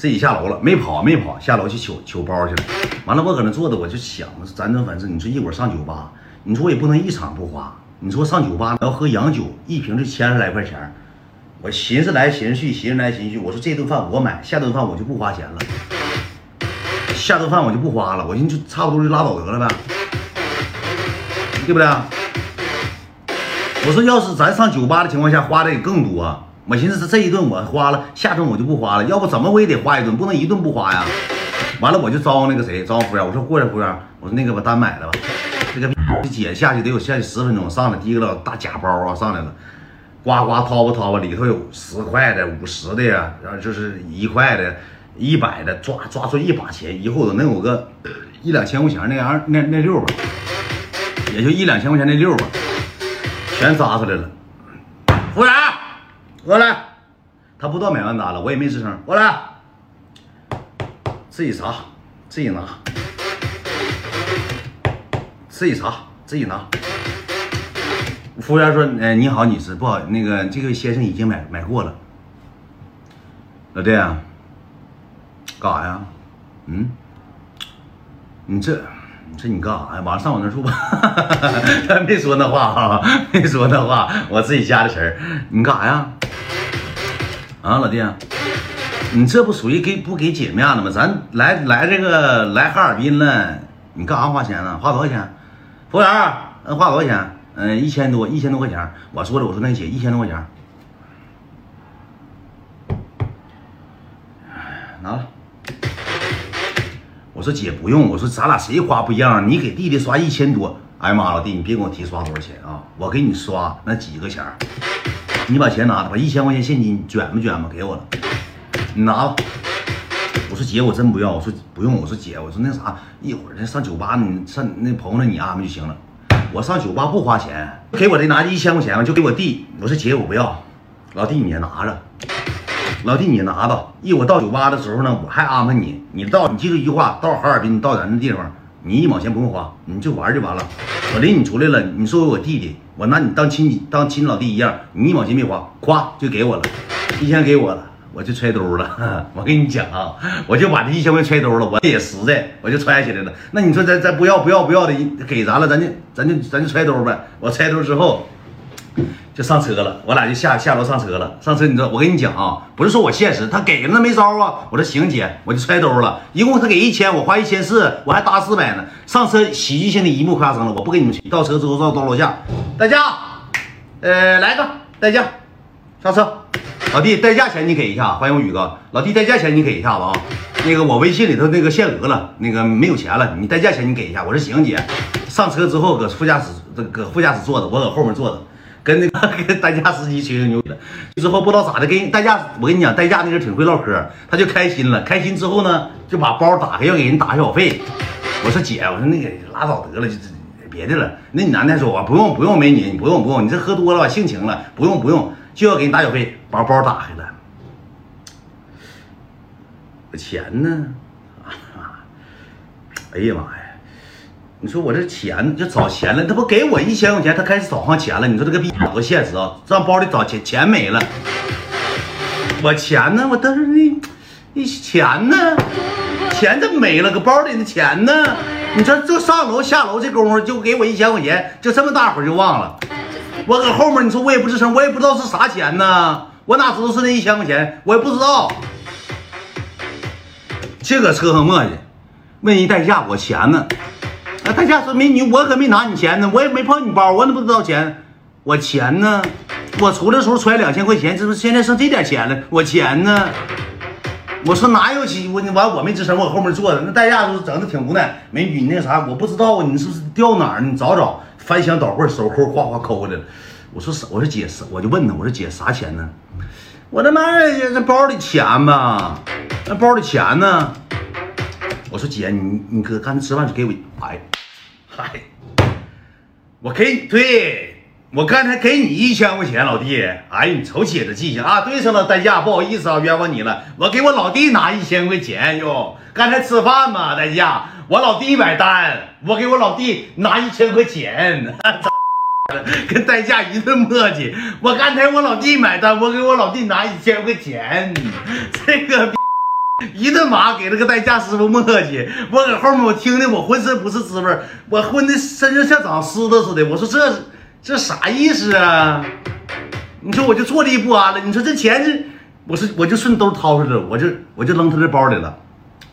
自己下楼了，没跑没跑，下楼去取取包去了。完了，我搁那坐着，我就想，咱这反正你说一会儿上酒吧，你说我也不能一场不花。你说上酒吧要喝洋酒，一瓶就千十来块钱。我寻思来寻思去，寻思来寻思去，我说这顿饭我买，下顿饭我就不花钱了。下顿饭我就不花了，我寻思就差不多就拉倒得了呗，对不对？我说要是咱上酒吧的情况下花的也更多。我寻思这这一顿我花了，下顿我就不花了。要不怎么我也得花一顿，不能一顿不花呀。完了我就招呼那个谁，招呼服务员，我说过来服务员，我说那个把单买了吧。这个姐下去得有下去十分钟，上来提个大假包啊上来了，呱呱掏吧掏吧，里头有十块的、五十的呀，然后就是一块的、一百的，抓抓出一把钱，一后头能有个一两千块钱那样那那六吧，也就一两千块钱那六吧，全扎出来了。服务员。过来，他不知道买完单了，我也没吱声。过来，自己查，自己拿，自己查，自己拿。服务员说：“哎，你好，女士，不好，那个这个先生已经买买过了。”老弟啊，干啥呀？嗯，你这，这你干啥呀？晚上上我那住吧。他 没说那话哈，没说那话，我自己家的词儿。你干啥呀？啊，老弟，你这不属于给不给姐面子吗？咱来来这个来哈尔滨了，你干啥花钱呢？花多少钱？服务员，花多少钱？嗯，一千多，一千多块钱。我说的，我说那姐一千多块钱，拿了。我说姐不用，我说咱俩谁花不一样？你给弟弟刷一千多，哎呀妈，老弟，你别跟我提刷多少钱啊！我给你刷那几个钱。你把钱拿着，把一千块钱现金卷吧卷吧，给我了。你拿吧。我说姐，我真不要。我说不用。我说姐，我说那啥，一会儿上酒吧，你上那朋友那你安排就行了。我上酒吧不花钱，给我这拿一千块钱吧，就给我弟。我说姐，我不要。老弟你也拿着，老弟你拿着。一会到酒吧的时候呢，我还安排你。你到你记住一句话，到哈尔滨到咱这地方，你一毛钱不用花，你就玩就完了。我领你出来了，你作为我弟弟。我拿你当亲当亲老弟一样，你一毛钱没花，咵就给我了，一千给我了，我就揣兜了。我跟你讲啊，我就把这一千块揣兜了，我也实在，我就揣起来了。那你说咱咱不要不要不要的，给咱了，咱就咱就咱就揣兜呗。我揣兜之后。就上车了，我俩就下下楼上车了。上车，你知道我跟你讲啊，不是说我现实，他给了那没招啊。我说行姐，我就揣兜了。一共他给一千，我花一千四，我还搭四百呢。上车喜剧性的一幕发生了，我不跟你们去。到车之后到到楼下，代驾，呃，来个代驾，上车。老弟，代驾钱你给一下，欢迎我宇哥。老弟，代驾钱你给一下子啊。那个我微信里头那个限额了，那个没有钱了，你代驾钱你给一下。我说行姐。上车之后搁副驾驶，搁副驾驶坐着，我搁后面坐着。跟那个 跟代驾司机吹吹牛的，之后不知道咋的，跟代驾我跟你讲，代驾那人挺会唠嗑，他就开心了。开心之后呢，就把包打开要给人打小费。我说姐，我说那个拉倒得了，就别的了。那你男的说，不用不用，美女，你不用不用，你这喝多了吧，性情了，不用不用，就要给你打小费。把包打开了，钱呢？哎呀妈呀！你说我这钱就找钱了，他不给我一千块钱，他开始找上钱了。你说这个逼多现实啊！上包里找钱，钱没了。我钱呢？我当时那那钱呢？钱怎么没了？搁包里的钱呢？你说这上楼下楼这功夫就给我一千块钱，就这么大会就忘了。我搁后面，你说我也不吱声，我也不知道是啥钱呢？我哪知道是那一千块钱？我也不知道。这搁车上磨叽，问人代驾，我钱呢？代驾说：“美女，我可没拿你钱呢，我也没碰你包，我怎么知道钱？我钱呢？我出来的时候揣两千块钱，这不现在剩这点钱了？我钱呢？我说哪有钱？我你完我没吱声，我后面坐着。那代驾说整的挺无奈。美女，你那啥，我不知道啊，你是不是掉哪儿？你找找，翻箱倒柜，手抠哗哗抠的。我说我说姐是，我就问他，我说姐啥钱呢？我他妈那包里钱吧，那包里钱呢？我说姐，你你哥刚才吃饭就给我，哎。”嗨，我给你对我刚才给你一千块钱，老弟。哎，你瞅姐的记性啊！对上了，代驾，不好意思啊，冤枉你了。我给我老弟拿一千块钱哟。刚才吃饭嘛，代驾，我老弟买单，我给我老弟拿一千块钱。跟代驾一顿磨叽。我刚才我老弟买单，我给我老弟拿一千块钱。这个。一顿骂给那个代驾师傅磨叽，我搁后面我听的我浑身不是滋味，我混的身上像长虱子似的。我说这这啥意思啊？你说我就坐立不安了。你说这钱是，我是我就顺兜掏出来了，我就我就扔他这包里了。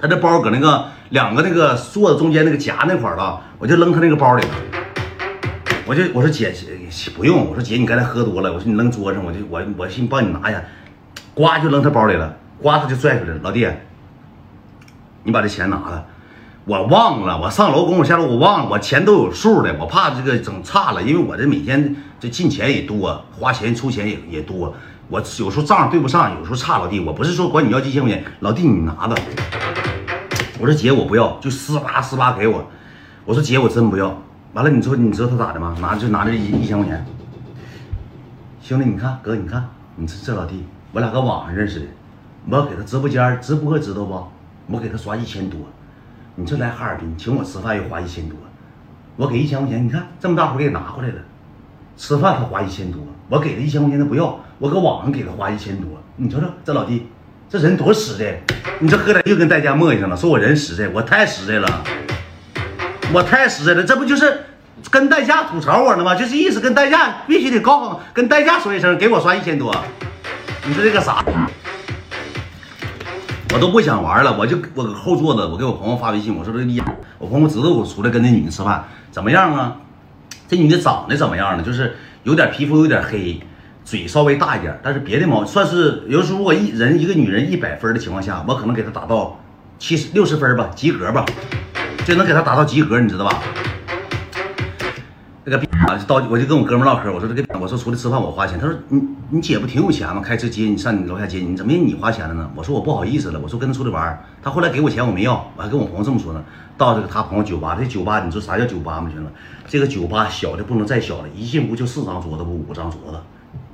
他这包搁那个两个那个座子中间那个夹那块了，我就扔他那个包里了。我就我说姐姐不用，我说姐你刚才喝多了，我说你扔桌上，我就我我寻帮你拿下，呱就扔他包里了。呱，他就拽出来了。老弟，你把这钱拿了。我忘了，我上楼跟我下楼，我忘了，我钱都有数的。我怕这个整差了，因为我这每天这进钱也多，花钱出钱也也多。我有时候账对不上，有时候差。老弟，我不是说管你要几千块钱，老弟你拿着。我说姐，我不要，就撕吧撕吧给我。我说姐，我真不要。完了，你说你知道他咋的吗？拿就拿这一一千块钱。兄弟，你看哥，你看你这这老弟，我俩搁网上认识的。我给他直播间直播知道不？我给他刷一千多，你这来哈尔滨请我吃饭又花一千多，我给一千块钱，你看这么大活给拿回来了，吃饭他花一千多，我给他一千块钱他不要，我搁网上给他花一千多，你瞅瞅这老弟，这人多实在，你这喝点又跟代驾磨叽上了，说我人实在，我太实在了，我太实在了，这不就是跟代驾吐槽我呢吗？就是意思跟代驾必须得告诉跟代驾说一声，给我刷一千多，你说这个啥？我都不想玩了，我就我搁后座子，我给我朋友发微信，我说这一，我朋友知道我出来跟那女的吃饭，怎么样啊？这女的长得怎么样呢？就是有点皮肤有点黑，嘴稍微大一点，但是别的毛算是，有时候如果一人一个女人一百分的情况下，我可能给她打到七十六十分吧，及格吧，就能给她打到及格，你知道吧？那个啊，就到我就跟我哥们唠嗑，我说这个我说出来吃饭我花钱，他说你你姐不挺有钱吗？开车接你上你楼下接你，怎么也你花钱了呢？我说我不好意思了，我说跟他出来玩，他后来给我钱我没要，我还跟我朋友这么说呢。到这个他朋友酒吧，这酒吧你说啥叫酒吧吗？兄弟，这个酒吧小的不能再小了，一进屋就四张桌子不五张桌子。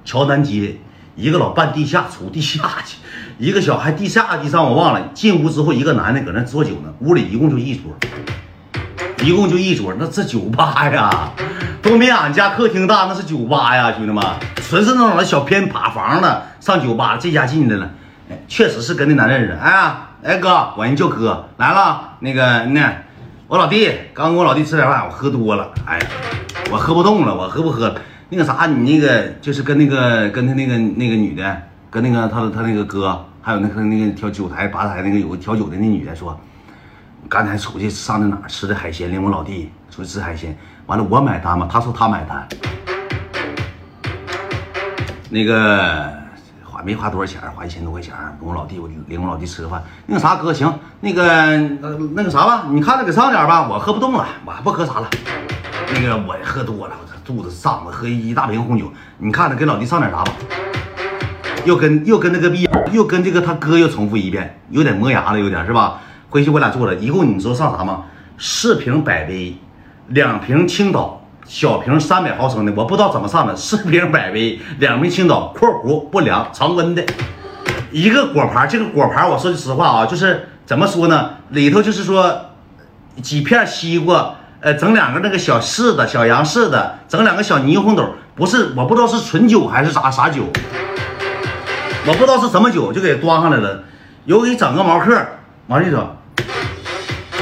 桥南街一个老半地下出地下去，一个小还地下地上我忘了。进屋之后一个男的搁那坐酒呢，屋里一共就一桌，一共就一桌，那这酒吧呀。都没俺家客厅大，那是酒吧呀，兄弟们，纯是那种小偏趴房的上酒吧。这家进来了，确实是跟那男的似的。哎，哎哥，管人叫哥来了。那个那我老弟刚跟我老弟吃点饭，我喝多了，哎，我喝不动了，我喝不喝了？那个啥，你那个就是跟那个跟他那个那个女的，跟那个他他那个哥，还有那个那个调酒台吧台那个有个调酒的那女的说，刚才出去上那哪吃的海鲜，领我老弟出去吃海鲜。完了，我买单吗？他说他买单。那个花没花多少钱，花一千多块钱，跟我老弟，我领我老弟吃个饭。那个啥哥，行，那个那个啥吧，你看着给上点吧，我喝不动了，我还不喝啥了。那个我喝多了，我这肚子胀了，喝一大瓶红酒。你看着给老弟上点啥吧。又跟又跟那个逼，又跟这个他哥又重复一遍，有点磨牙了，有点是吧？回去我俩做了一共，你知道上啥吗？四瓶百威。两瓶青岛小瓶三百毫升的，我不知道怎么上的。四瓶百威，两瓶青岛（括弧不凉，常温的）。一个果盘，这个果盘我说句实话啊，就是怎么说呢？里头就是说几片西瓜，呃，整两个那个小柿子、小洋柿子，整两个小霓虹豆。不是，我不知道是纯酒还是啥啥酒，我不知道是什么酒，就给端上来了。有给整个毛克往里整，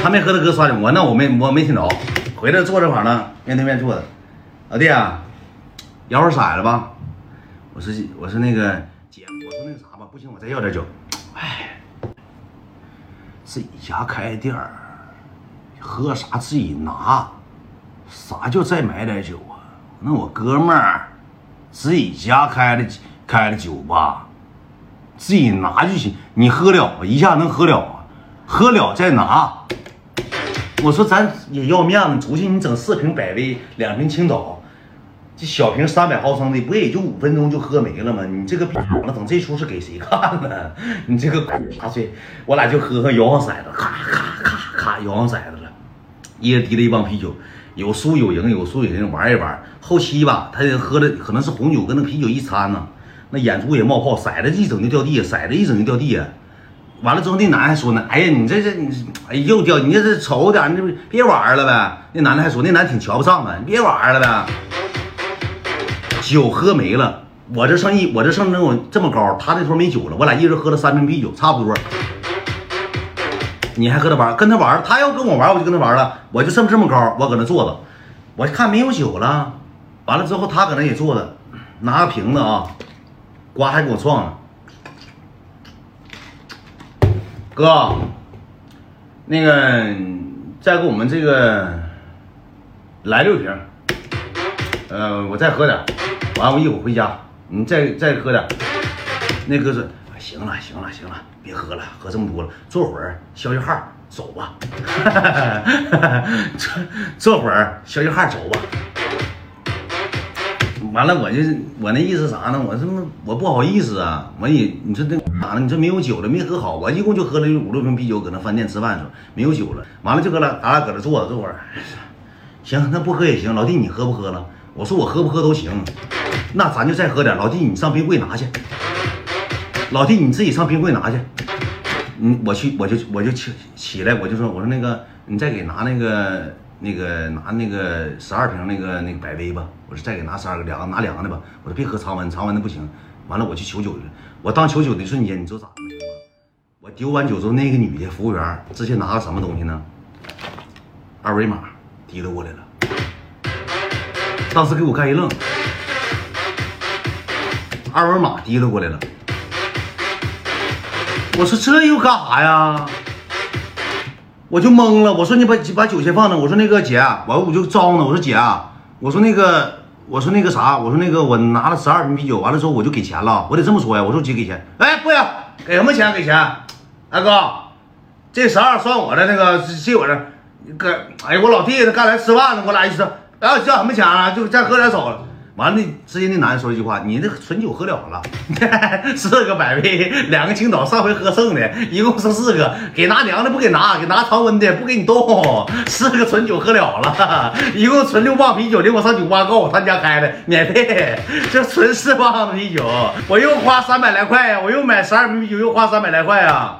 还没和他哥刷的，我那我没我没听着。回来坐这块呢，面对面坐的，老弟啊，摇会骰子吧。我说我说那个姐，我说那个啥吧，不行，我再要点酒。哎，自己家开店儿，喝啥自己拿，啥叫再买点酒啊？那我哥们儿自己家开的开的酒吧，自己拿就行。你喝了，一下能喝了啊，喝了再拿。我说咱也要面子，出去你整四瓶百威，两瓶青岛，这小瓶三百毫升的，不也就五分钟就喝没了吗？你这个逼了，整这出是给谁看呢？你这个大岁，我俩就喝喝摇晃骰子，咔咔咔咔摇晃骰子了，一人提了一帮啤酒，有输有赢，有输有赢，玩一玩。后期吧，他喝了可能是红酒跟那啤酒一掺呢，那眼珠也冒泡，骰子一整就掉地下，骰子一整就掉地下。完了之后，那男的还说呢：“哎呀，你这这你，哎又掉，你这这瞅点，你这别玩了呗。”那男的还说：“那男挺瞧不上的，你别玩了呗。”酒喝没了，我这剩一，我这剩那种这么高，他那头没酒了，我俩一人喝了三瓶啤酒，差不多。你还和他玩，跟他玩，他要跟我玩，我就跟他玩了，我就这么这么高，我搁那坐着，我看没有酒了，完了之后他搁那也坐着，拿个瓶子啊，呱还给我撞了，哥，那个再给我们这个来六瓶，呃，我再喝点，完我一会儿回家，你再再喝点，那哥说。行了，行了，行了，别喝了，喝这么多了，坐会儿消消汗，走吧。坐坐会儿消消汗，走吧。完了，我就我那意思啥呢？我这么我不好意思啊。我也你说这咋了？你说没有酒了，没喝好。我一共就喝了五六瓶啤酒，搁那饭店吃饭的时候没有酒了。完了就搁那咱俩搁那坐着坐会儿。行，那不喝也行。老弟，你喝不喝了？我说我喝不喝都行。那咱就再喝点。老弟，你上冰柜拿去。老弟，你自己上冰柜拿去。嗯，我去，我就我就起起来，我就说，我说那个，你再给拿那个那个拿那个十二瓶那个那个百威吧。我说再给拿十二个，两个拿凉的吧。我说别喝常温，常温的不行。完了，我去求酒去了。我当求酒的瞬间，你知道咋的吗？我丢完酒之后，那个女的服务员直接拿个什么东西呢？二维码提溜过来了。当时给我干一愣，二维码提溜过来了。我说这又干啥呀？我就懵了。我说你把把酒先放那。我说那个姐，完我就招呢。我说姐，我说那个，我说那个啥，我说那个我拿了十二瓶啤酒，完了之后我就给钱了。我得这么说呀。我说姐给钱，哎，不行，给什么钱？给钱，大哥，这十二算我的，那个借我的。哥，哎，我老弟他刚才吃饭呢，我俩一吃，哎，要什么钱啊？就再喝点少了。完了，直接那男的说一句话：“你那纯酒喝了了，四个百威，两个青岛，上回喝剩的，一共是四个，给拿凉的不给拿，给拿常温的不给你动，四个纯酒喝了了，一共纯六磅啤酒，领我上酒吧告诉我他家开的，免费，这纯四磅的啤酒，我又花三百来块呀，我又买十二瓶啤酒，又花三百来块呀。”